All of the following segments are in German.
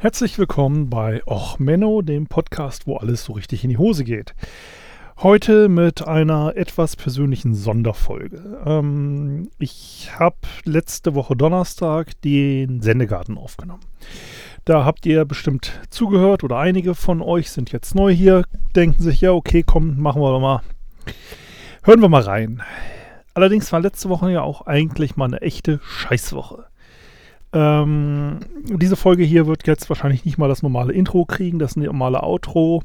Herzlich willkommen bei Och Menno, dem Podcast, wo alles so richtig in die Hose geht. Heute mit einer etwas persönlichen Sonderfolge. Ähm, ich habe letzte Woche Donnerstag den Sendegarten aufgenommen. Da habt ihr bestimmt zugehört oder einige von euch sind jetzt neu hier, denken sich, ja, okay, komm, machen wir doch mal. Hören wir mal rein. Allerdings war letzte Woche ja auch eigentlich mal eine echte Scheißwoche. Ähm, diese Folge hier wird jetzt wahrscheinlich nicht mal das normale Intro kriegen, das normale Outro.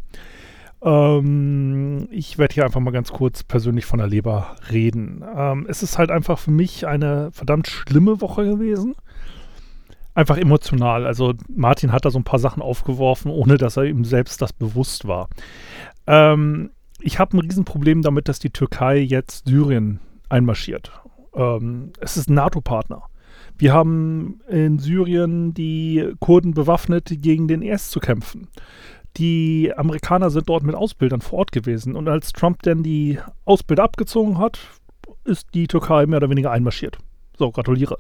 Ähm, ich werde hier einfach mal ganz kurz persönlich von der Leber reden. Ähm, es ist halt einfach für mich eine verdammt schlimme Woche gewesen. Einfach emotional. Also Martin hat da so ein paar Sachen aufgeworfen, ohne dass er ihm selbst das bewusst war. Ähm, ich habe ein Riesenproblem damit, dass die Türkei jetzt Syrien einmarschiert. Ähm, es ist ein NATO-Partner. Wir haben in Syrien die Kurden bewaffnet, gegen den IS zu kämpfen. Die Amerikaner sind dort mit Ausbildern vor Ort gewesen. Und als Trump dann die Ausbilder abgezogen hat, ist die Türkei mehr oder weniger einmarschiert. So, gratuliere.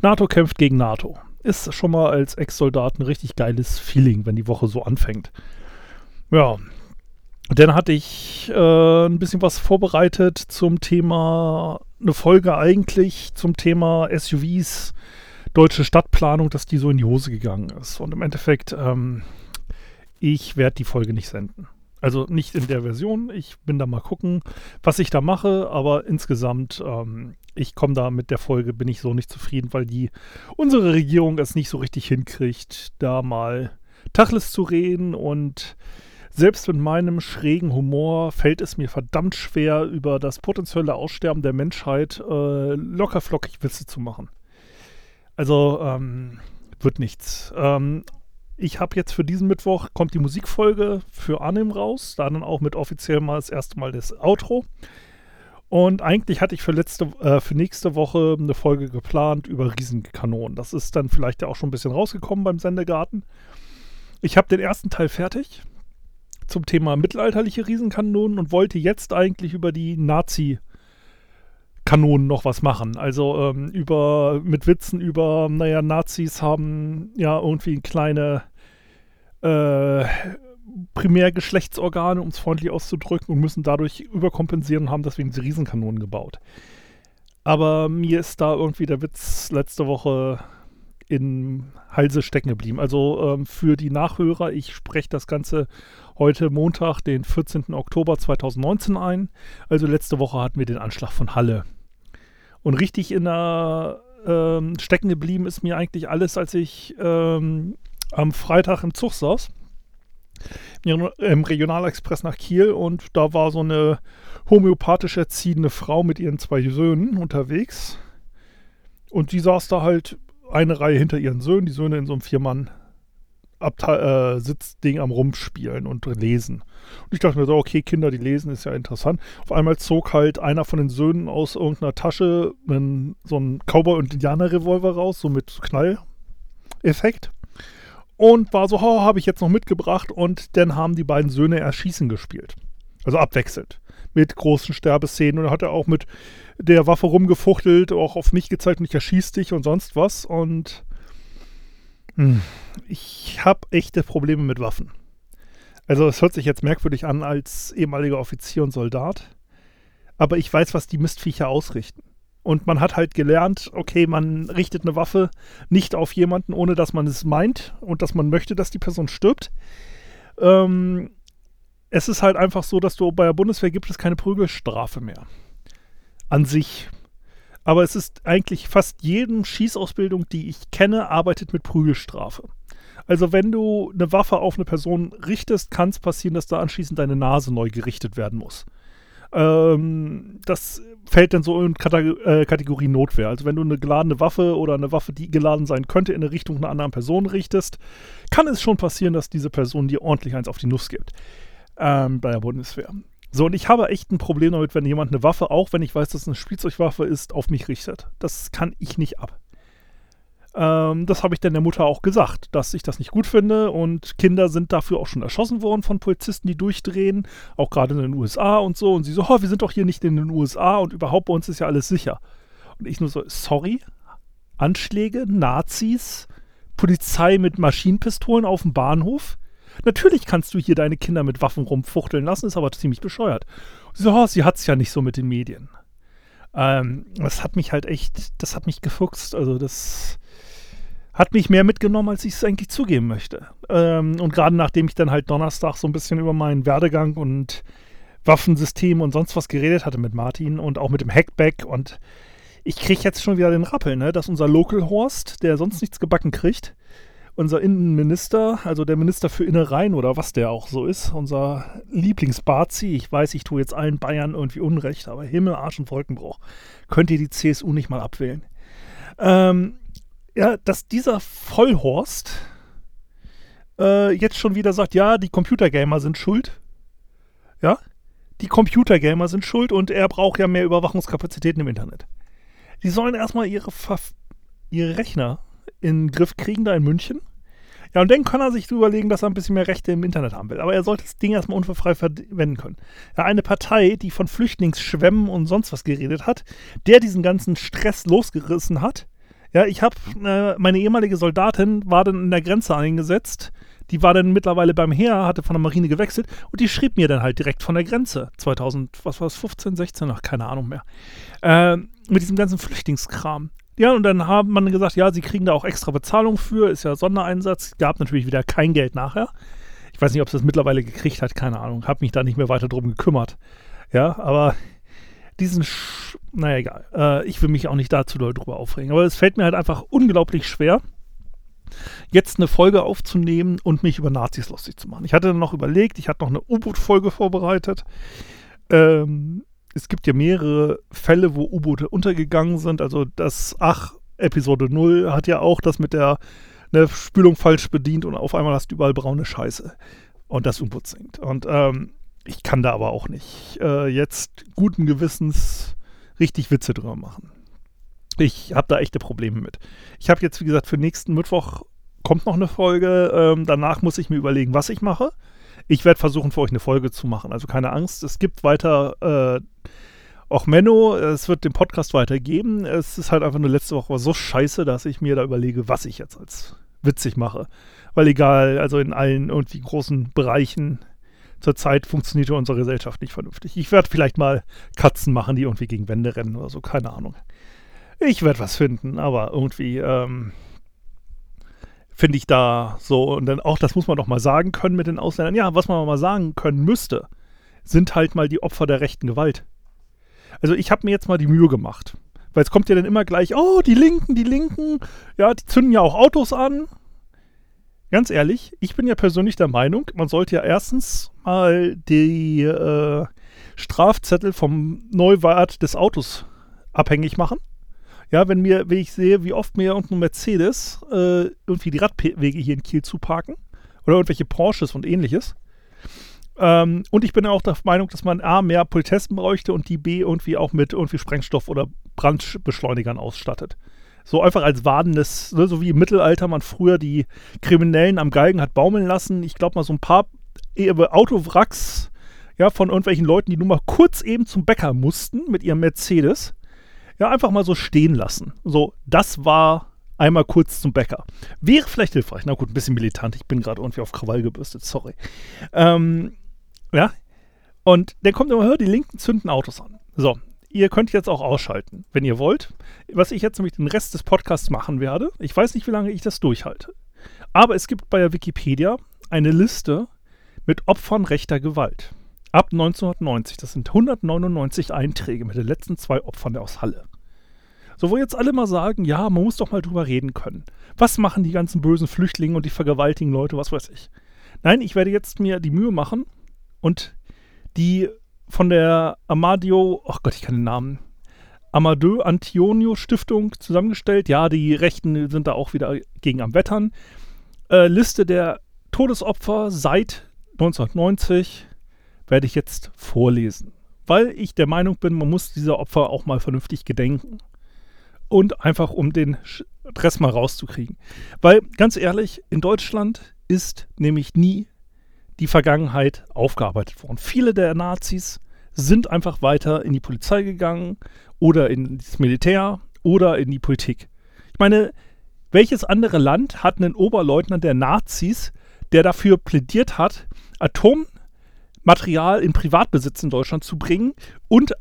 NATO kämpft gegen NATO. Ist schon mal als Ex-Soldat ein richtig geiles Feeling, wenn die Woche so anfängt. Ja, dann hatte ich äh, ein bisschen was vorbereitet zum Thema, eine Folge eigentlich zum Thema SUVs, deutsche Stadtplanung, dass die so in die Hose gegangen ist. Und im Endeffekt, ähm, ich werde die Folge nicht senden. Also nicht in der Version. Ich bin da mal gucken, was ich da mache, aber insgesamt, ähm, ich komme da mit der Folge, bin ich so nicht zufrieden, weil die unsere Regierung es nicht so richtig hinkriegt, da mal Tachles zu reden und selbst mit meinem schrägen Humor fällt es mir verdammt schwer, über das potenzielle Aussterben der Menschheit äh, lockerflockig Witze zu machen. Also, ähm, wird nichts. Ähm, ich habe jetzt für diesen Mittwoch kommt die Musikfolge für Arnim raus, da dann auch mit offiziell mal das erste Mal das Outro. Und eigentlich hatte ich für, letzte, äh, für nächste Woche eine Folge geplant über Riesenkanonen. Das ist dann vielleicht ja auch schon ein bisschen rausgekommen beim Sendegarten. Ich habe den ersten Teil fertig zum Thema mittelalterliche Riesenkanonen und wollte jetzt eigentlich über die Nazi- Kanonen noch was machen. Also ähm, über mit Witzen über, naja, Nazis haben ja irgendwie kleine äh, Primärgeschlechtsorgane, um es freundlich auszudrücken, und müssen dadurch überkompensieren und haben deswegen diese Riesenkanonen gebaut. Aber mir ist da irgendwie der Witz letzte Woche in Halse stecken geblieben. Also ähm, für die Nachhörer, ich spreche das Ganze heute Montag, den 14. Oktober 2019 ein. Also letzte Woche hatten wir den Anschlag von Halle. Und richtig in der ähm, stecken geblieben ist mir eigentlich alles, als ich ähm, am Freitag im Zug saß. Im Regionalexpress nach Kiel und da war so eine homöopathisch erziehende Frau mit ihren zwei Söhnen unterwegs. Und die saß da halt eine Reihe hinter ihren Söhnen, die Söhne in so einem Viermann äh, Sitzding am Rumspielen und lesen. Und ich dachte mir so, okay, Kinder, die lesen, ist ja interessant. Auf einmal zog halt einer von den Söhnen aus irgendeiner Tasche einen, so einen Cowboy- und Indianer-Revolver raus, so mit Knalleffekt. Und war so, oh, habe ich jetzt noch mitgebracht. Und dann haben die beiden Söhne Erschießen gespielt. Also abwechselnd. Mit großen Sterbeszenen. Und dann hat er auch mit der Waffe rumgefuchtelt, auch auf mich gezeigt und ich erschieß dich und sonst was. Und ich habe echte Probleme mit Waffen. Also es hört sich jetzt merkwürdig an als ehemaliger Offizier und Soldat, aber ich weiß, was die Mistviecher ausrichten. Und man hat halt gelernt, okay, man richtet eine Waffe nicht auf jemanden, ohne dass man es meint und dass man möchte, dass die Person stirbt. Ähm, es ist halt einfach so, dass du bei der Bundeswehr gibt es keine Prügelstrafe mehr. An sich. Aber es ist eigentlich fast jedem Schießausbildung, die ich kenne, arbeitet mit Prügelstrafe. Also wenn du eine Waffe auf eine Person richtest, kann es passieren, dass da anschließend deine Nase neu gerichtet werden muss. Ähm, das fällt dann so in äh, Kategorie Notwehr. Also wenn du eine geladene Waffe oder eine Waffe, die geladen sein könnte, in eine Richtung einer anderen Person richtest, kann es schon passieren, dass diese Person dir ordentlich eins auf die Nuss gibt. Ähm, bei der Bundeswehr. So, und ich habe echt ein Problem damit, wenn jemand eine Waffe, auch wenn ich weiß, dass es eine Spielzeugwaffe ist, auf mich richtet. Das kann ich nicht ab. Ähm, das habe ich dann der Mutter auch gesagt, dass ich das nicht gut finde. Und Kinder sind dafür auch schon erschossen worden von Polizisten, die durchdrehen, auch gerade in den USA und so. Und sie so, oh, wir sind doch hier nicht in den USA und überhaupt bei uns ist ja alles sicher. Und ich nur so, sorry, Anschläge, Nazis, Polizei mit Maschinenpistolen auf dem Bahnhof. Natürlich kannst du hier deine Kinder mit Waffen rumfuchteln lassen, ist aber ziemlich bescheuert. So, sie hat es ja nicht so mit den Medien. Ähm, das hat mich halt echt, das hat mich gefuchst. Also das hat mich mehr mitgenommen, als ich es eigentlich zugeben möchte. Ähm, und gerade nachdem ich dann halt Donnerstag so ein bisschen über meinen Werdegang und Waffensystem und sonst was geredet hatte mit Martin und auch mit dem Hackback und ich kriege jetzt schon wieder den Rappel, ne, dass unser Local Horst, der sonst nichts gebacken kriegt, unser Innenminister, also der Minister für Innereien oder was der auch so ist, unser Lieblingsbazi, ich weiß, ich tue jetzt allen Bayern irgendwie Unrecht, aber Himmel, Arsch und Wolkenbruch, könnt ihr die CSU nicht mal abwählen. Ähm, ja, dass dieser Vollhorst äh, jetzt schon wieder sagt, ja, die Computergamer sind schuld. Ja, die Computergamer sind schuld und er braucht ja mehr Überwachungskapazitäten im Internet. Die sollen erstmal ihre, ihre Rechner in den Griff kriegen, da in München. Ja, und dann kann er sich überlegen, dass er ein bisschen mehr Rechte im Internet haben will. Aber er sollte das Ding erstmal unverfrei verwenden können. Ja, eine Partei, die von Flüchtlingsschwämmen und sonst was geredet hat, der diesen ganzen Stress losgerissen hat. Ja, ich habe, äh, meine ehemalige Soldatin war dann in der Grenze eingesetzt. Die war dann mittlerweile beim Heer, hatte von der Marine gewechselt und die schrieb mir dann halt direkt von der Grenze. 2000, was war es, 15, 16, ach, keine Ahnung mehr. Äh, mit diesem ganzen Flüchtlingskram. Ja, und dann haben man gesagt, ja, sie kriegen da auch extra Bezahlung für, ist ja Sondereinsatz. Gab natürlich wieder kein Geld nachher. Ich weiß nicht, ob es das mittlerweile gekriegt hat, keine Ahnung. Habe mich da nicht mehr weiter drum gekümmert. Ja, aber diesen, Sch naja, egal. Äh, ich will mich auch nicht dazu doll drüber aufregen. Aber es fällt mir halt einfach unglaublich schwer, jetzt eine Folge aufzunehmen und mich über Nazis lustig zu machen. Ich hatte dann noch überlegt, ich hatte noch eine U-Boot-Folge vorbereitet. Ähm, es gibt ja mehrere Fälle, wo U-Boote untergegangen sind. Also das Ach, Episode 0 hat ja auch das mit der ne, Spülung falsch bedient und auf einmal hast du überall braune Scheiße. Und das U-Boot sinkt. Und ähm, ich kann da aber auch nicht äh, jetzt guten Gewissens richtig Witze drüber machen. Ich habe da echte Probleme mit. Ich habe jetzt, wie gesagt, für nächsten Mittwoch kommt noch eine Folge. Ähm, danach muss ich mir überlegen, was ich mache. Ich werde versuchen, für euch eine Folge zu machen. Also keine Angst, es gibt weiter äh, auch Menno. Es wird den Podcast weitergeben. Es ist halt einfach nur letzte Woche so scheiße, dass ich mir da überlege, was ich jetzt als witzig mache. Weil egal, also in allen irgendwie großen Bereichen zurzeit funktioniert unsere Gesellschaft nicht vernünftig. Ich werde vielleicht mal Katzen machen, die irgendwie gegen Wände rennen oder so, keine Ahnung. Ich werde was finden, aber irgendwie ähm, finde ich da so, und dann auch, das muss man doch mal sagen können mit den Ausländern. Ja, was man mal sagen können müsste, sind halt mal die Opfer der rechten Gewalt. Also ich habe mir jetzt mal die Mühe gemacht. Weil es kommt ja dann immer gleich, oh, die Linken, die Linken, ja, die zünden ja auch Autos an. Ganz ehrlich, ich bin ja persönlich der Meinung, man sollte ja erstens mal die äh, Strafzettel vom Neuwert des Autos abhängig machen. Ja, wenn mir, wenn ich sehe, wie oft mir irgendein Mercedes äh, irgendwie die Radwege hier in Kiel zuparken oder irgendwelche Porsches und ähnliches. Ähm, und ich bin auch der Meinung, dass man A, mehr Politesten bräuchte und die B irgendwie auch mit irgendwie Sprengstoff oder Brandbeschleunigern ausstattet. So einfach als warnendes, ne, so wie im Mittelalter man früher die Kriminellen am Galgen hat baumeln lassen. Ich glaube mal so ein paar äh, Autowracks ja, von irgendwelchen Leuten, die nur mal kurz eben zum Bäcker mussten mit ihrem Mercedes ja, einfach mal so stehen lassen. So, das war einmal kurz zum Bäcker. Wäre vielleicht hilfreich. Na gut, ein bisschen militant. Ich bin gerade irgendwie auf Krawall gebürstet, sorry. Ähm, ja. Und dann kommt immer, hör, die Linken zünden Autos an. So, ihr könnt jetzt auch ausschalten, wenn ihr wollt. Was ich jetzt nämlich den Rest des Podcasts machen werde. Ich weiß nicht, wie lange ich das durchhalte. Aber es gibt bei der Wikipedia eine Liste mit Opfern rechter Gewalt ab 1990. Das sind 199 Einträge mit den letzten zwei Opfern aus Halle. So, wo jetzt alle mal sagen, ja, man muss doch mal drüber reden können. Was machen die ganzen bösen Flüchtlinge und die vergewaltigen Leute, was weiß ich. Nein, ich werde jetzt mir die Mühe machen und die von der Amadio, ach Gott, ich kann den Namen, Amadeu Antonio Stiftung zusammengestellt. Ja, die Rechten sind da auch wieder gegen am Wettern. Äh, Liste der Todesopfer seit 1990 werde ich jetzt vorlesen, weil ich der Meinung bin, man muss dieser Opfer auch mal vernünftig gedenken. Und einfach um den Stress mal rauszukriegen. Weil, ganz ehrlich, in Deutschland ist nämlich nie die Vergangenheit aufgearbeitet worden. Viele der Nazis sind einfach weiter in die Polizei gegangen oder ins Militär oder in die Politik. Ich meine, Welches andere Land hat einen Oberleutnant der Nazis, der dafür plädiert hat, Atommaterial in Privatbesitz in Deutschland zu bringen und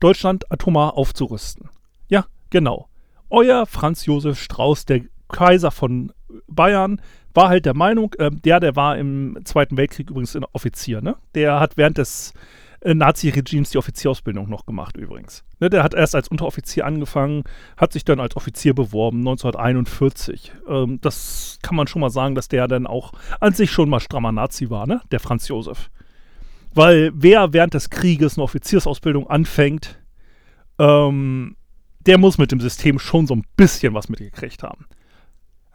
Deutschland atomar aufzurüsten? Ja, genau. Euer Franz Josef Strauß, der Kaiser von Bayern, war halt der Meinung, äh, der, der war im Zweiten Weltkrieg übrigens ein Offizier, ne? Der hat während des äh, Nazi-Regimes die Offizierausbildung noch gemacht übrigens. Ne, der hat erst als Unteroffizier angefangen, hat sich dann als Offizier beworben, 1941. Ähm, das kann man schon mal sagen, dass der dann auch an sich schon mal strammer Nazi war, ne? Der Franz Josef. Weil wer während des Krieges eine Offiziersausbildung anfängt, ähm, der muss mit dem System schon so ein bisschen was mitgekriegt haben.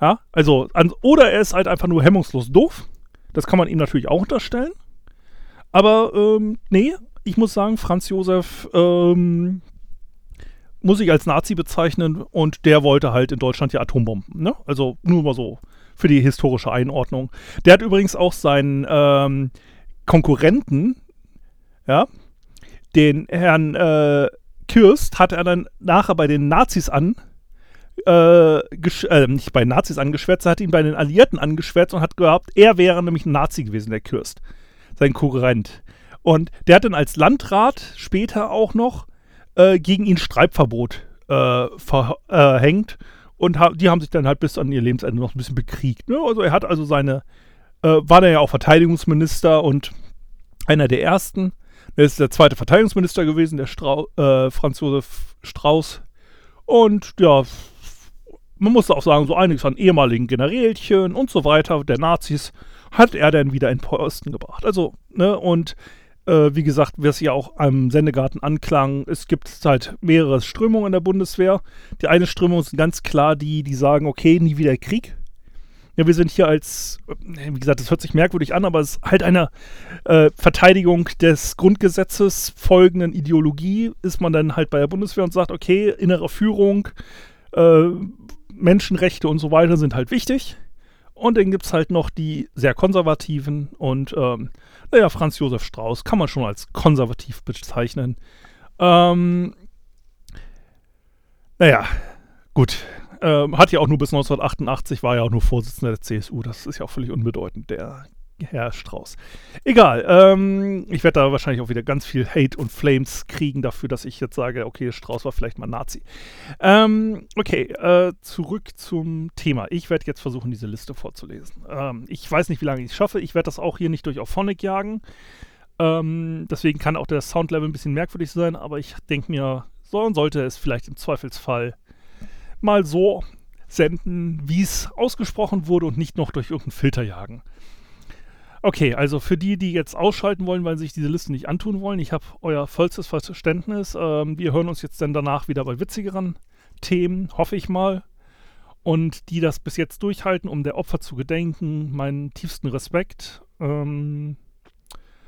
Ja, also, an, oder er ist halt einfach nur hemmungslos doof. Das kann man ihm natürlich auch unterstellen. Aber, ähm, nee, ich muss sagen, Franz Josef, ähm, muss ich als Nazi bezeichnen und der wollte halt in Deutschland die Atombomben. Ne? Also nur mal so für die historische Einordnung. Der hat übrigens auch seinen ähm, Konkurrenten, ja, den Herrn äh, Kürst, hat er dann nachher bei den Nazis an äh, äh, nicht bei Nazis angeschwärzt, er hat ihn bei den Alliierten angeschwärzt und hat gehabt, er wäre nämlich ein Nazi gewesen, der Kürst, sein Konkurrent. Und der hat dann als Landrat später auch noch äh, gegen ihn Streitverbot äh, verhängt und ha die haben sich dann halt bis an ihr Lebensende noch ein bisschen bekriegt. Ne? Also er hat also seine, äh, war der ja auch Verteidigungsminister und einer der ersten. Er ist der zweite Verteidigungsminister gewesen, der Strau äh, Franz Josef Strauß. Und ja, man muss auch sagen, so einiges an ehemaligen Generälchen und so weiter der Nazis hat er dann wieder in Posten gebracht. Also, ne, und äh, wie gesagt, wie es ja auch am Sendegarten anklang, es gibt halt mehrere Strömungen in der Bundeswehr. Die eine Strömung ist ganz klar die, die sagen, okay, nie wieder Krieg. Ja, wir sind hier als, äh, wie gesagt, das hört sich merkwürdig an, aber es ist halt eine äh, Verteidigung des Grundgesetzes folgenden Ideologie, ist man dann halt bei der Bundeswehr und sagt, okay, innere Führung, äh, Menschenrechte und so weiter sind halt wichtig. Und dann gibt es halt noch die sehr konservativen und ähm, naja, Franz Josef Strauß kann man schon als konservativ bezeichnen. Ähm, naja, gut. Ähm, hat ja auch nur bis 1988, war ja auch nur Vorsitzender der CSU. Das ist ja auch völlig unbedeutend. Der Herr Strauß. Egal. Ähm, ich werde da wahrscheinlich auch wieder ganz viel Hate und Flames kriegen dafür, dass ich jetzt sage, okay, Strauß war vielleicht mal Nazi. Ähm, okay, äh, zurück zum Thema. Ich werde jetzt versuchen, diese Liste vorzulesen. Ähm, ich weiß nicht, wie lange ich es schaffe. Ich werde das auch hier nicht durch auf Phonic jagen. Ähm, deswegen kann auch der Soundlevel ein bisschen merkwürdig sein, aber ich denke mir, so sollte es vielleicht im Zweifelsfall mal so senden, wie es ausgesprochen wurde und nicht noch durch irgendeinen Filter jagen. Okay, also für die, die jetzt ausschalten wollen, weil sie sich diese Liste nicht antun wollen, ich habe euer vollstes Verständnis. Ähm, wir hören uns jetzt dann danach wieder bei witzigeren Themen, hoffe ich mal. Und die das bis jetzt durchhalten, um der Opfer zu gedenken, meinen tiefsten Respekt. Ähm,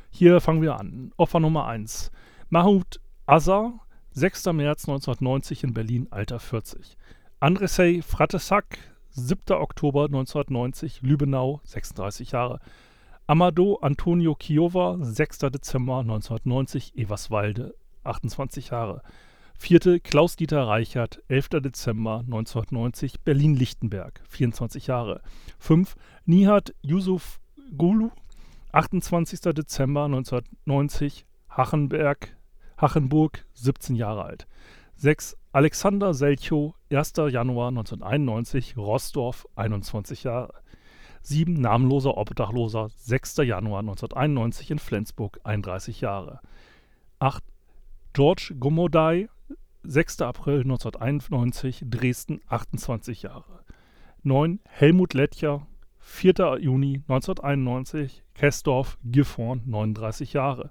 hier fangen wir an. Opfer Nummer 1. Mahmoud Azar, 6. März 1990 in Berlin, Alter 40. Andrzej Fratesak, 7. Oktober 1990, Lübenau, 36 Jahre. Amado Antonio Chiova, 6. Dezember 1990, Everswalde, 28 Jahre. Vierte Klaus-Dieter Reichert, 11. Dezember 1990, Berlin-Lichtenberg, 24 Jahre. 5. Nihat Yusuf Gulu, 28. Dezember 1990, Hachenberg, Hachenburg, 17 Jahre alt. 6. Alexander Selchow, 1. Januar 1991, Rossdorf, 21 Jahre. 7. Namenloser Obdachloser, 6. Januar 1991 in Flensburg, 31 Jahre. 8. George Gomodai, 6. April 1991, Dresden, 28 Jahre. 9. Helmut Lettcher, 4. Juni 1991, Kessdorf, Gifhorn, 39 Jahre.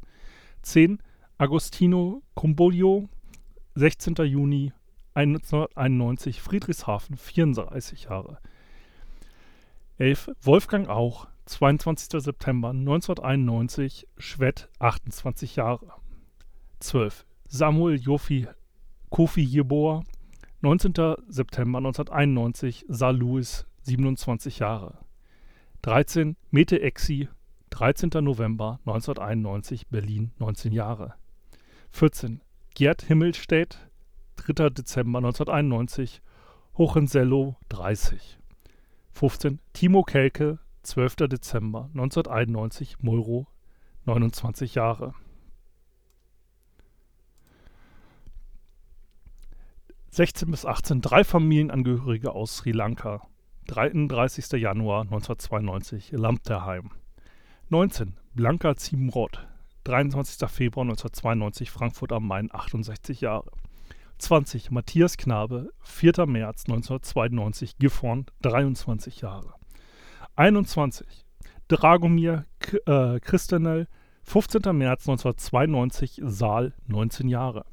10. Agostino Comboglio, 16. Juni 1991, Friedrichshafen, 34 Jahre. 11. Wolfgang Auch, 22. September 1991, Schwett, 28 Jahre. 12. Samuel Jofi Kofi Jeboa, 19. September 1991, Saar Louis, 27 Jahre. 13. Mete Exi, 13. November 1991, Berlin, 19 Jahre. 14. Gerd Himmelstedt, 3. Dezember 1991, Hohensello, 30. 15. Timo Kelke, 12. Dezember 1991, Mulro, 29 Jahre. 16 bis 18 drei Familienangehörige aus Sri Lanka. 33. Januar 1992, Lampterheim. 19. Blanka Ziebenrott, 23. Februar 1992, Frankfurt am Main, 68 Jahre. 20. Matthias Knabe, 4. März 1992, Gifhorn, 23 Jahre. 21. Dragomir K äh, Christenel, 15. März 1992, Saal, 19 Jahre.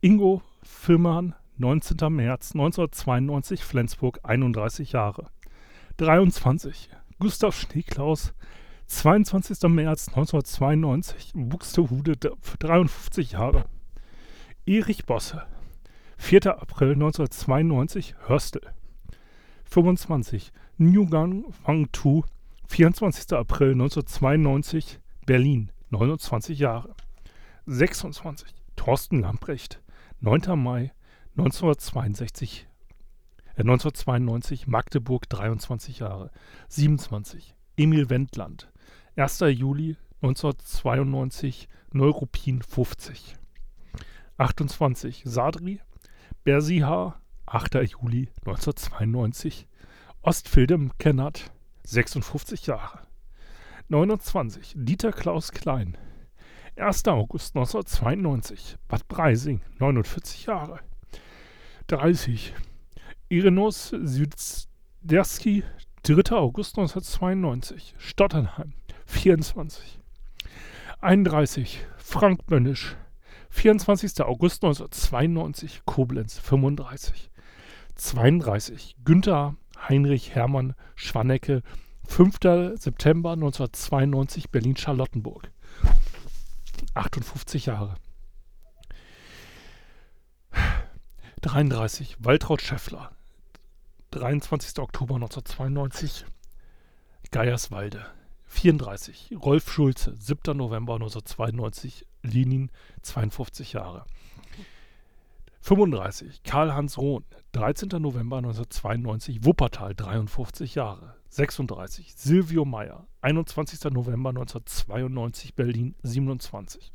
Ingo Firman, 19. März 1992, Flensburg, 31 Jahre. 23. Gustav Schneeklaus, 22. März 1992, Buxtehude, 53 Jahre. Erich Bosse, 4. April 1992, Hörstel. 25. Nguyen Wang Tu, 24. April 1992, Berlin, 29 Jahre. 26. Thorsten Lamprecht, 9. Mai 1962, äh 1992, Magdeburg, 23 Jahre. 27. Emil Wendland, 1. Juli 1992, Neuruppin 50. 28. Sadri, Bersiha, 8. Juli 1992, Ostfildem Kennert, 56 Jahre. 29. Dieter Klaus Klein, 1. August 1992, Bad Breising, 49 Jahre. 30. Irenos Süderski, 3. August 1992, Stotternheim, 24. 31. Frank Bönnisch, 24. August 1992, Koblenz, 35. 32. Günther Heinrich Hermann Schwannecke, 5. September 1992, Berlin-Charlottenburg. 58 Jahre. 33. Waltraud Schäffler. 23. Oktober 1992. Geierswalde. 34. Rolf Schulze. 7. November 1992. Lenin. 52 Jahre. 35. Karl-Hans Rohn. 13. November 1992. Wuppertal. 53 Jahre. 36. Silvio Meyer. 21. November 1992. Berlin. 27.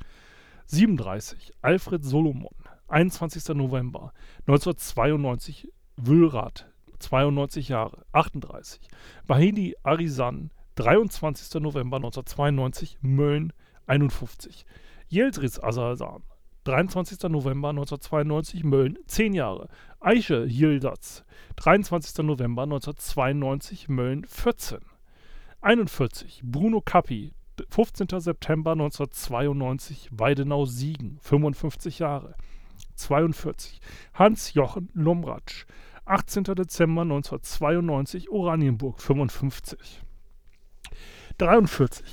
37. Alfred Solomon. 21. November 1992, Wühlrad, 92 Jahre, 38. Bahidi Arizan, 23. November 1992, Mölln, 51. Yeldris Asalsan, 23. November 1992, Mölln, 10 Jahre. Eiche Yildiz, 23. November 1992, Mölln, 14. 41. Bruno Cappi, 15. September 1992, Weidenau-Siegen, 55 Jahre. 42. Hans-Jochen Lomratsch, 18. Dezember 1992, Oranienburg 55. 43.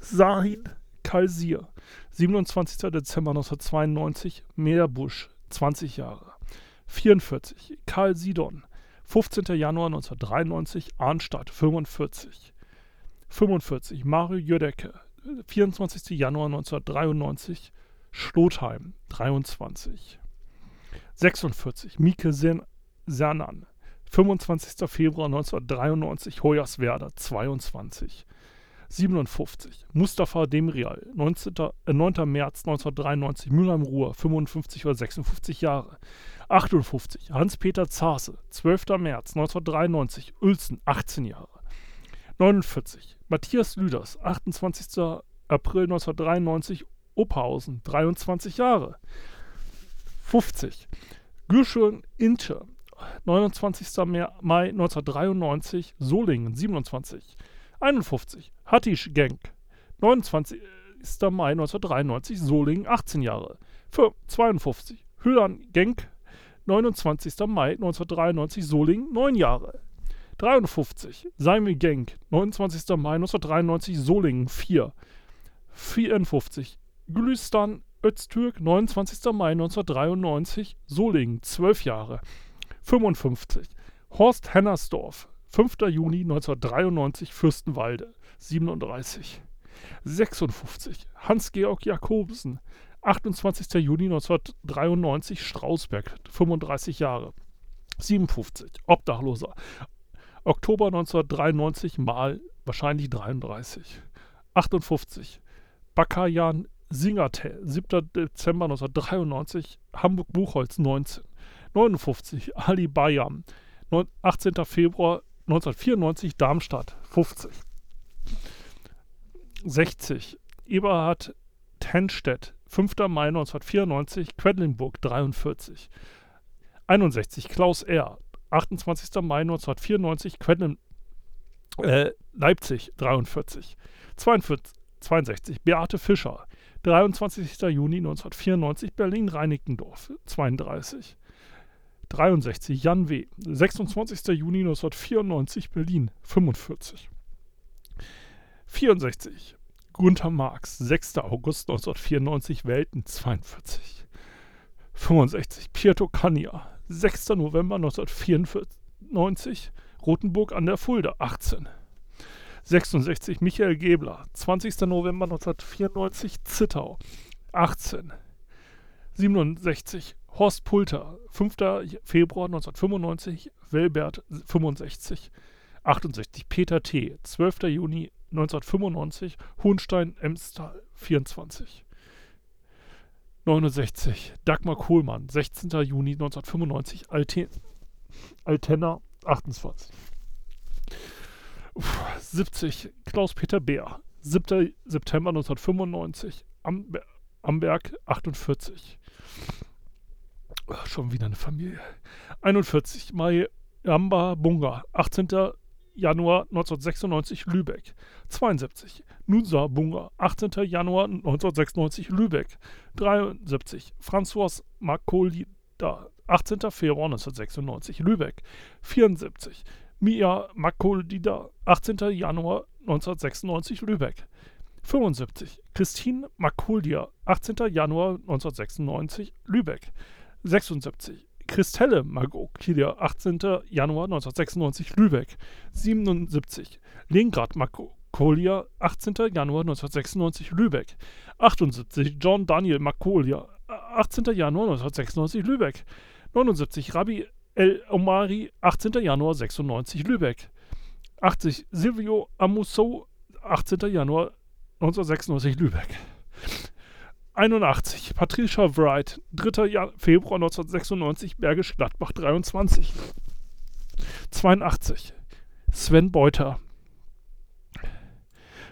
Sahin Kalsir, 27. Dezember 1992, Meerbusch 20 Jahre. 44. Karl Sidon, 15. Januar 1993, Arnstadt 45. 45. Mario Jödecke, 24. Januar 1993, Schlotheim 23. 46. Mieke Sernan. 25. Februar 1993, Hoyerswerda 22. 57. Mustafa Demrial, 19, äh, 9. März 1993, Mülheim-Ruhr, 55 oder 56 Jahre. 58. Hans-Peter Zase, 12. März 1993, Uelzen, 18 Jahre. 49. Matthias Lüders, 28. April 1993, Ophausen, 23 Jahre. 50. Gürschön Inche, 29. Mai 1993, Solingen, 27. 51. Hattisch Genk, 29. Mai 1993, Solingen, 18 Jahre. 52. Hüllern Genk, 29. Mai 1993, Solingen, 9 Jahre. 53. Seimel Genk, 29. Mai 1993, Solingen, 4. 54. Gülistan Öztürk, 29. Mai 1993, Solingen, 12 Jahre. 55. Horst Hennersdorf, 5. Juni 1993, Fürstenwalde, 37. 56. Hans-Georg Jakobsen, 28. Juni 1993, Strausberg, 35 Jahre. 57. Obdachloser. Oktober 1993 mal wahrscheinlich 33. 58. Bakajan Singate, 7. Dezember 1993, Hamburg-Buchholz 19. 59. Ali Bayam, 18. Februar 1994, Darmstadt 50. 60. Eberhard Tenstedt, 5. Mai 1994, Quedlinburg 43. 61. Klaus R., 28. Mai 1994, Quedlin, äh, Leipzig 43. 42, 62. Beate Fischer, 23. Juni 1994, Berlin-Reinickendorf 32. 63. Jan W., 26. Juni 1994, Berlin 45. 64. Gunther Marx, 6. August 1994, Welten 42. 65. Pietro Cagna, 6. November 1994, Rothenburg an der Fulda 18. 66. Michael Gebler, 20. November 1994, Zittau 18. 67. Horst Pulter, 5. Februar 1995, Welbert 65. 68. Peter T., 12. Juni 1995, Hohenstein-Emstal 24. 69. Dagmar Kohlmann, 16. Juni 1995, Alte Altenna 28. Uff, 70. Klaus-Peter Bär, 7. September 1995, Amber Amberg 48. Schon wieder eine Familie. 41. Mai Amba Bunga, 18. Januar 1996 Lübeck. 72. Nusa Bunga, 18. Januar 1996 Lübeck. 73. François Makolida, 18. Februar 1996 Lübeck. 74. Mia Makolida, 18. Januar 1996 Lübeck. 75. Christine Makuldia, 18. Januar 1996 Lübeck. 76. Christelle Magokilia, 18. Januar 1996 Lübeck. 77. Leningrad Makolia, 18. Januar 1996 Lübeck. 78. John Daniel Makolia, 18. Januar 1996 Lübeck. 79. Rabbi El Omari, 18. Januar 96 Lübeck. 80. Silvio Amuso, 18. Januar 1996 Lübeck. 81. Patricia Wright, 3. Jahr, Februar 1996, Bergisch Gladbach 23. 82. Sven Beuter,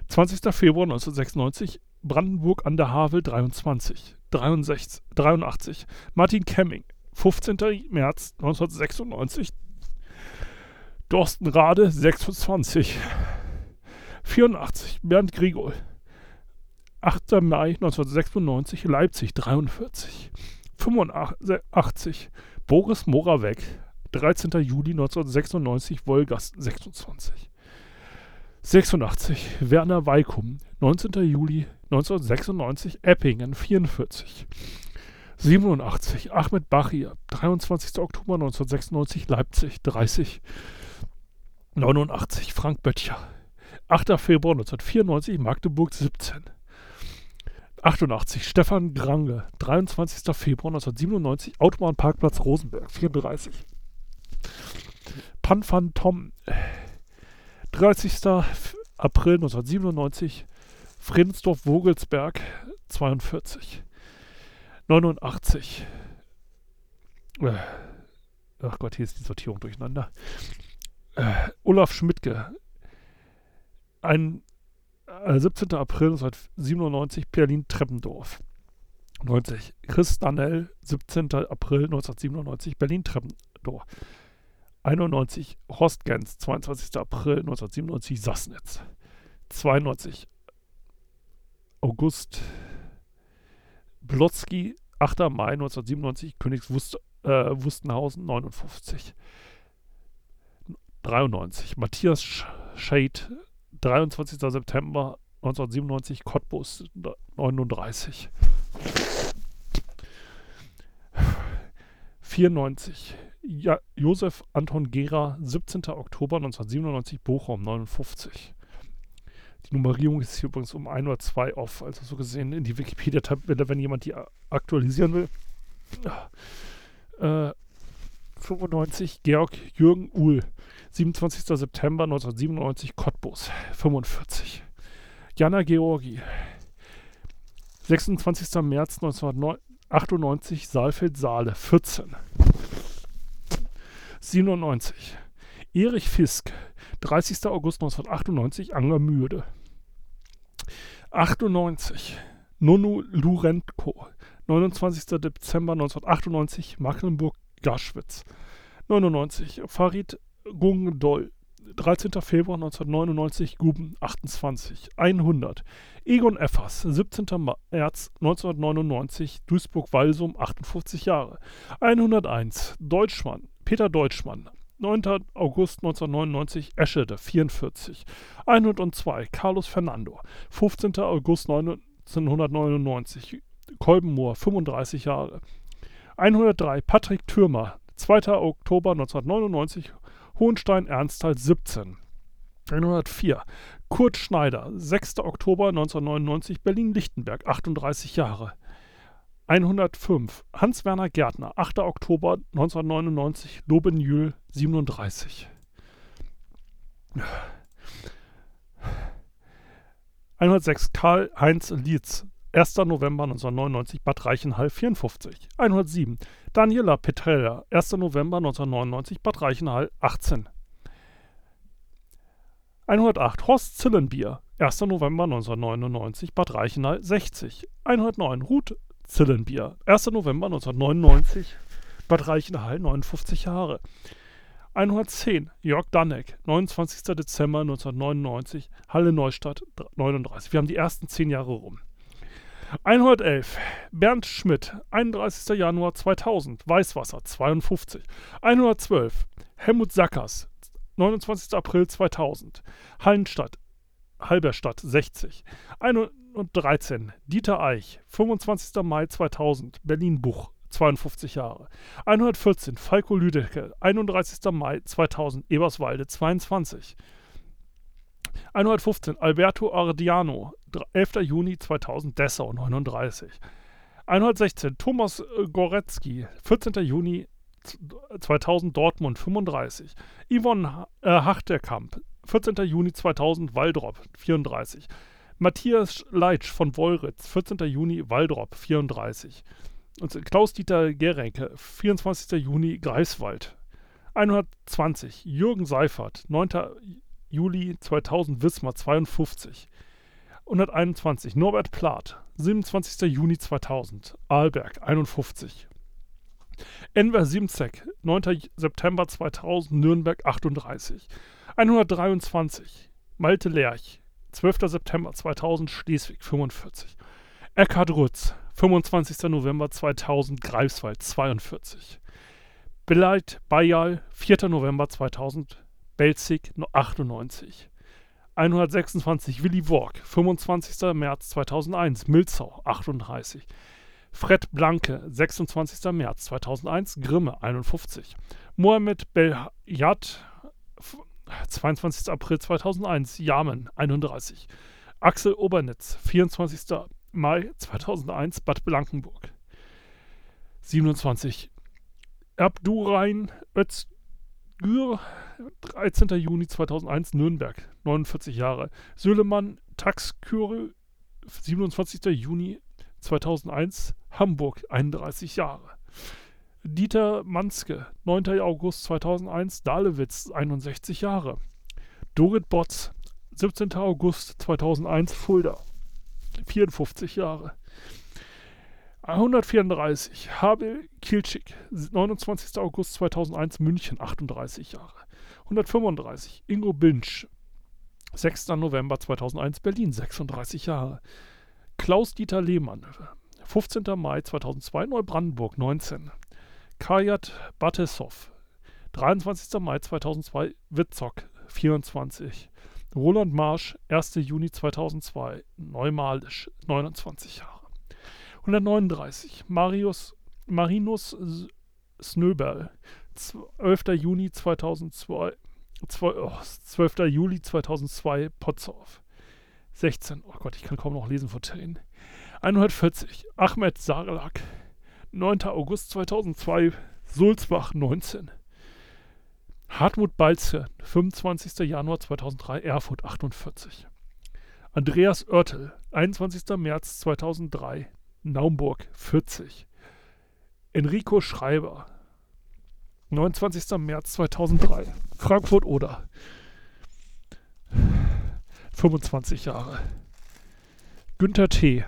20. Februar 1996, Brandenburg an der Havel 23. 63, 83. Martin Kemming, 15. März 1996, Dorstenrade 26. 84. Bernd Grigol, 8. Mai 1996, Leipzig 43. 85. Boris Moravec, 13. Juli 1996, Wolgast 26. 86. Werner Weikum, 19. Juli 1996, Eppingen 44. 87. Ahmed Bachir, 23. Oktober 1996, Leipzig 30. 89. Frank Böttcher, 8. Februar 1994, Magdeburg 17. 88. Stefan Grange, 23. Februar 1997, Autobahnparkplatz Rosenberg, 34. Pan van Tom, 30. April 1997, Friedensdorf-Vogelsberg, 42. 89. Äh, ach Gott, hier ist die Sortierung durcheinander. Äh, Olaf Schmidtke, ein 17. Äh, April 1997 Berlin-Treppendorf. 90. Chris Danell, 17. April 1997 Berlin-Treppendorf. 91. Horst Gens, 22. April 1997 Sassnitz. 92. August Blotzky, 8. Mai 1997 Königs Wust, äh, Wustenhausen 59. 93. Matthias Schade, 23. September 1997, Cottbus 39. 94. Ja, Josef Anton Gera, 17. Oktober 1997, Bochum 59. Die Nummerierung ist hier übrigens um ein oder zwei off, also so gesehen in die Wikipedia-Tabelle, wenn jemand die aktualisieren will. Äh, 95 Georg Jürgen Uhl, 27. September 1997 Cottbus, 45. Jana Georgi, 26. März 1998 Saalfeld-Saale, 14. 97 Erich Fisk, 30. August 1998 Angermühle. 98 Nonu Lurenko, 29. Dezember 1998 Mecklenburg-Gaschwitz. 99 Farid Gungdol, 13. Februar 1999 Guben 28. 100 Egon Effers, 17. März 1999 Duisburg-Walsum 58 Jahre. 101 Deutschmann, Peter Deutschmann, 9. August 1999 Eschede 44. 102 Carlos Fernando, 15. August 1999 Kolbenmoor 35 Jahre. 103 Patrick Thürmer, 2. Oktober 1999 Hohenstein-Ernsthal 17. 104 Kurt Schneider, 6. Oktober 1999 Berlin-Lichtenberg 38 Jahre. 105 Hans-Werner Gärtner, 8. Oktober 1999 Lobenjühl 37. 106 Karl-Heinz Lietz, 1. November 1999 Bad Reichenhall 54. 107 Daniela Petrella, 1. November 1999 Bad Reichenhall 18. 108 Horst Zillenbier, 1. November 1999 Bad Reichenhall 60. 109 Ruth Zillenbier, 1. November 1999 Bad Reichenhall 59 Jahre. 110 Jörg Danneck, 29. Dezember 1999 Halle Neustadt 39. Wir haben die ersten 10 Jahre rum. 111. Bernd Schmidt, 31. Januar 2000, Weißwasser 52. 112. Helmut Sackers, 29. April 2000, Hallenstadt, Halberstadt 60. 113. Dieter Eich, 25. Mai 2000, Berlin-Buch 52 Jahre. 114. Falco Lüdecke, 31. Mai 2000, Eberswalde 22. 115 Alberto Ardiano, 11. Juni 2000, Dessau 39. 116 Thomas äh, Goretzky, 14. Juni 2000 Dortmund 35. Yvonne äh, Hachterkamp, 14. Juni 2000 Waldrop 34. Matthias Leitsch von Wolritz, 14. Juni Waldrop 34. Und Klaus-Dieter Gerenke, 24. Juni Greifswald. 120 Jürgen Seifert, 9. Juli 2000 Wismar 52. 121 Norbert Plath, 27. Juni 2000 Arlberg 51. Enver Simzek, 9. September 2000 Nürnberg 38. 123 Malte Lerch, 12. September 2000 Schleswig 45. Eckhard Rutz, 25. November 2000 Greifswald 42. Beleit Bayal, 4. November 2000 Belzig 98. 126 Willy Work, 25. März 2001, Milzau 38. Fred Blanke, 26. März 2001, Grimme 51. Mohamed Beljat, 22. April 2001, Jamen 31. Axel Obernitz, 24. Mai 2001, Bad Blankenburg. 27. Abdurain Özgür, 13. Juni 2001, Nürnberg, 49 Jahre. Süleyman Taxkürü, 27. Juni 2001, Hamburg, 31 Jahre. Dieter Manske, 9. August 2001, Dahlewitz, 61 Jahre. Dorit Botz, 17. August 2001, Fulda, 54 Jahre. 134, Habel Kilczig, 29. August 2001, München, 38 Jahre. 135, Ingo Binsch, 6. November 2001, Berlin, 36 Jahre. Klaus-Dieter Lehmann, 15. Mai 2002, Neubrandenburg, 19. Kajat Batesow, 23. Mai 2002, Witzok, 24. Roland Marsch, 1. Juni 2002, Neumalisch, 29 Jahre. 139, Marius, Marinus Snöberl, 12. Juni 2002, 12. Juli 2002, Potsdorf. 16, oh Gott, ich kann kaum noch lesen vor Tränen. 140, Ahmed Sarlak, 9. August 2002, Sulzbach 19. Hartmut Balze, 25. Januar 2003, Erfurt 48. Andreas Oertel, 21. März 2003, Naumburg 40. Enrico Schreiber, 29. März 2003, Frankfurt oder 25 Jahre. Günther T.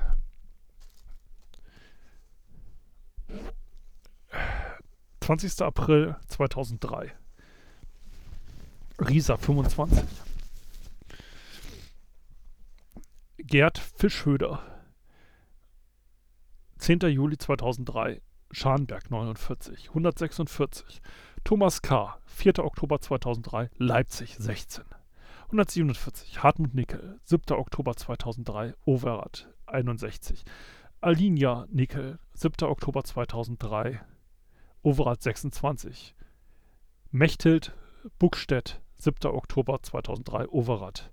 20. April 2003. Risa 25. Gerd Fischhöder. 10. Juli 2003. Scharnberg 49. 146. Thomas K. 4. Oktober 2003. Leipzig 16. 147. Hartmut Nickel. 7. Oktober 2003. Overath 61. Alinia Nickel. 7. Oktober 2003. Overath 26. Mechthild Buckstedt, 7. Oktober 2003, Overath.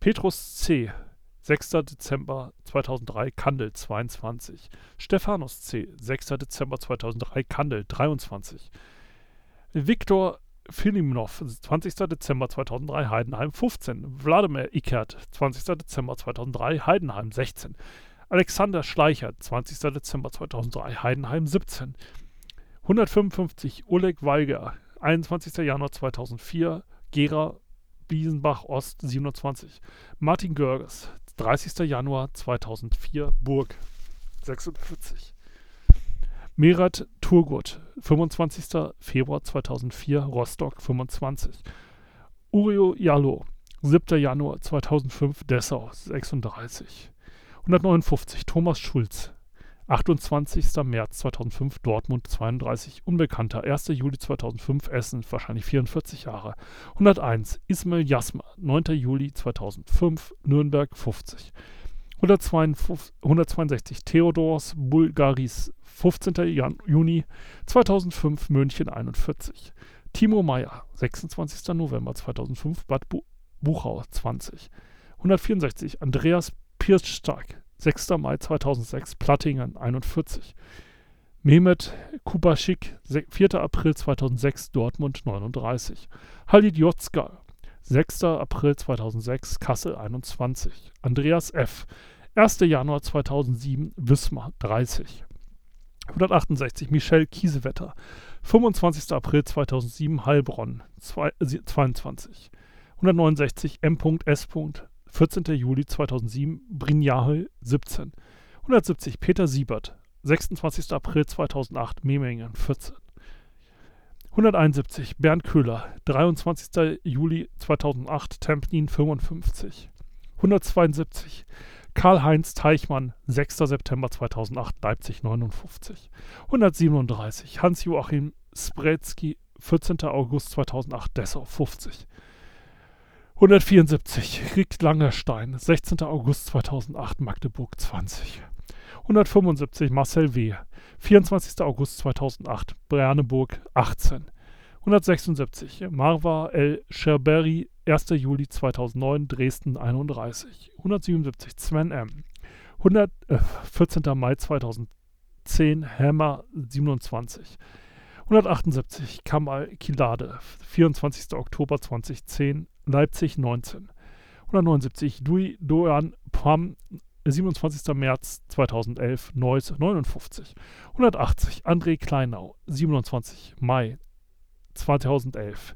Petrus C., 6. Dezember 2003, Kandel 22. Stephanus C., 6. Dezember 2003, Kandel 23. Viktor Filimnov, 20. Dezember 2003, Heidenheim 15. Wladimir Ikert, 20. Dezember 2003, Heidenheim 16. Alexander Schleicher, 20. Dezember 2003, Heidenheim 17. 155 Oleg Weiger, 21. Januar 2004, Gera Biesenbach Ost 27. Martin Görges, 30. Januar 2004, Burg 46. Merat Turgut, 25. Februar 2004, Rostock 25. Urio Jallo, 7. Januar 2005, Dessau 36. 159. Thomas Schulz, 28. März 2005 Dortmund 32 Unbekannter 1. Juli 2005 Essen wahrscheinlich 44 Jahre 101 Ismail Jasma 9. Juli 2005 Nürnberg 50 152, 162 Theodors Bulgaris 15. Jan Juni 2005 München 41 Timo Meyer 26. November 2005 Bad Bu Buchau 20 164 Andreas Pirschstark 6. Mai 2006 Plattingen 41. Mehmet Kubaschik 4. April 2006 Dortmund 39. Halid Jotzka 6. April 2006 Kassel 21. Andreas F. 1. Januar 2007 Wismar 30. 168 Michel Kiesewetter 25. April 2007 Heilbronn 22. 169 M.S. 14. Juli 2007, Brinjahel 17. 170 Peter Siebert, 26. April 2008, Memmingen 14. 171 Bernd Köhler, 23. Juli 2008, Templin 55. 172 Karl-Heinz Teichmann, 6. September 2008, Leipzig 59. 137 Hans-Joachim Spretzky, 14. August 2008, Dessau 50. 174 Rick Langerstein, 16. August 2008, Magdeburg 20. 175 Marcel W., 24. August 2008, Berneburg 18. 176 Marwa El Sherberi, 1. Juli 2009, Dresden 31. 177 Sven M., 100, äh, 14. Mai 2010, Hammer 27. 178 Kamal Kilade, 24. Oktober 2010, Leipzig 19. 179 Dui Doan Pam, 27. März 2011, Neuss 59. 180 André Kleinau, 27. Mai 2011,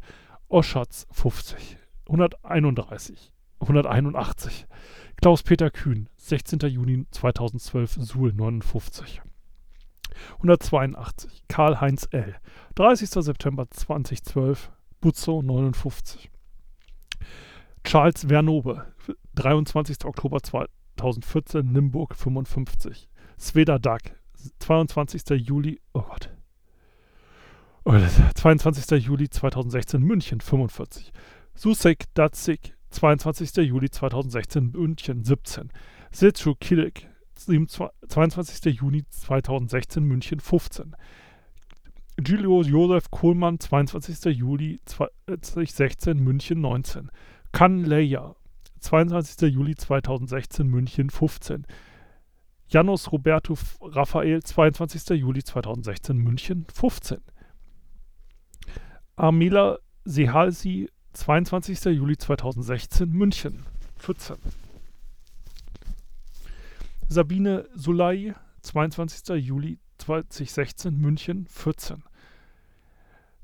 Oschatz 50. 131 181 Klaus-Peter Kühn, 16. Juni 2012, Suhl 59. 182 Karl-Heinz L. 30. September 2012 Buzzo 59 Charles Vernobe 23. Oktober 2014 Nimburg 55 Sveda Dag 22. Juli oh Gott 22. Juli 2016 München 45 Susek Datsik 22. Juli 2016 München 17 Setsu Kilik 22. Juni 2016 München 15. Giulio Josef Kohlmann, 22. Juli 2016 München 19. Kan Leia, 22. Juli 2016 München 15. Janos Roberto Raphael, 22. Juli 2016 München 15. Amela Sehalsi, 22. Juli 2016, München, 14. Sabine Sulay, 22. Juli 2016, München, 14.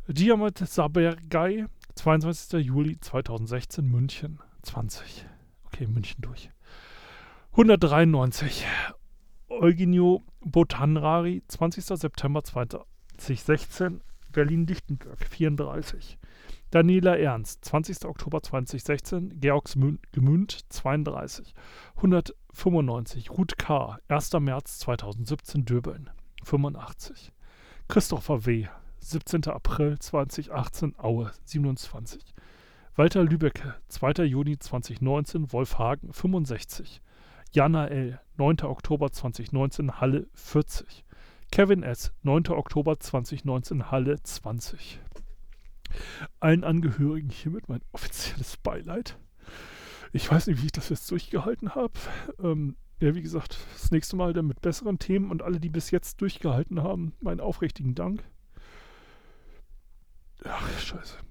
Diamat Sabergay, 22. Juli 2016, München, 20. Okay, München durch. 193. Eugenio Botanrari, 20. September 2016, Berlin-Lichtenberg, 34. Daniela Ernst, 20. Oktober 2016, Georgsgemünd, 32. 195. Ruth K., 1. März 2017, Döbeln, 85. Christopher W., 17. April 2018, Aue, 27. Walter Lübecke, 2. Juni 2019, Wolfhagen, 65. Jana L., 9. Oktober 2019, Halle, 40. Kevin S., 9. Oktober 2019, Halle 20. Allen Angehörigen hiermit mein offizielles Beileid. Ich weiß nicht, wie ich das jetzt durchgehalten habe. Ähm, ja, wie gesagt, das nächste Mal dann mit besseren Themen und alle, die bis jetzt durchgehalten haben, meinen aufrichtigen Dank. Ach, scheiße.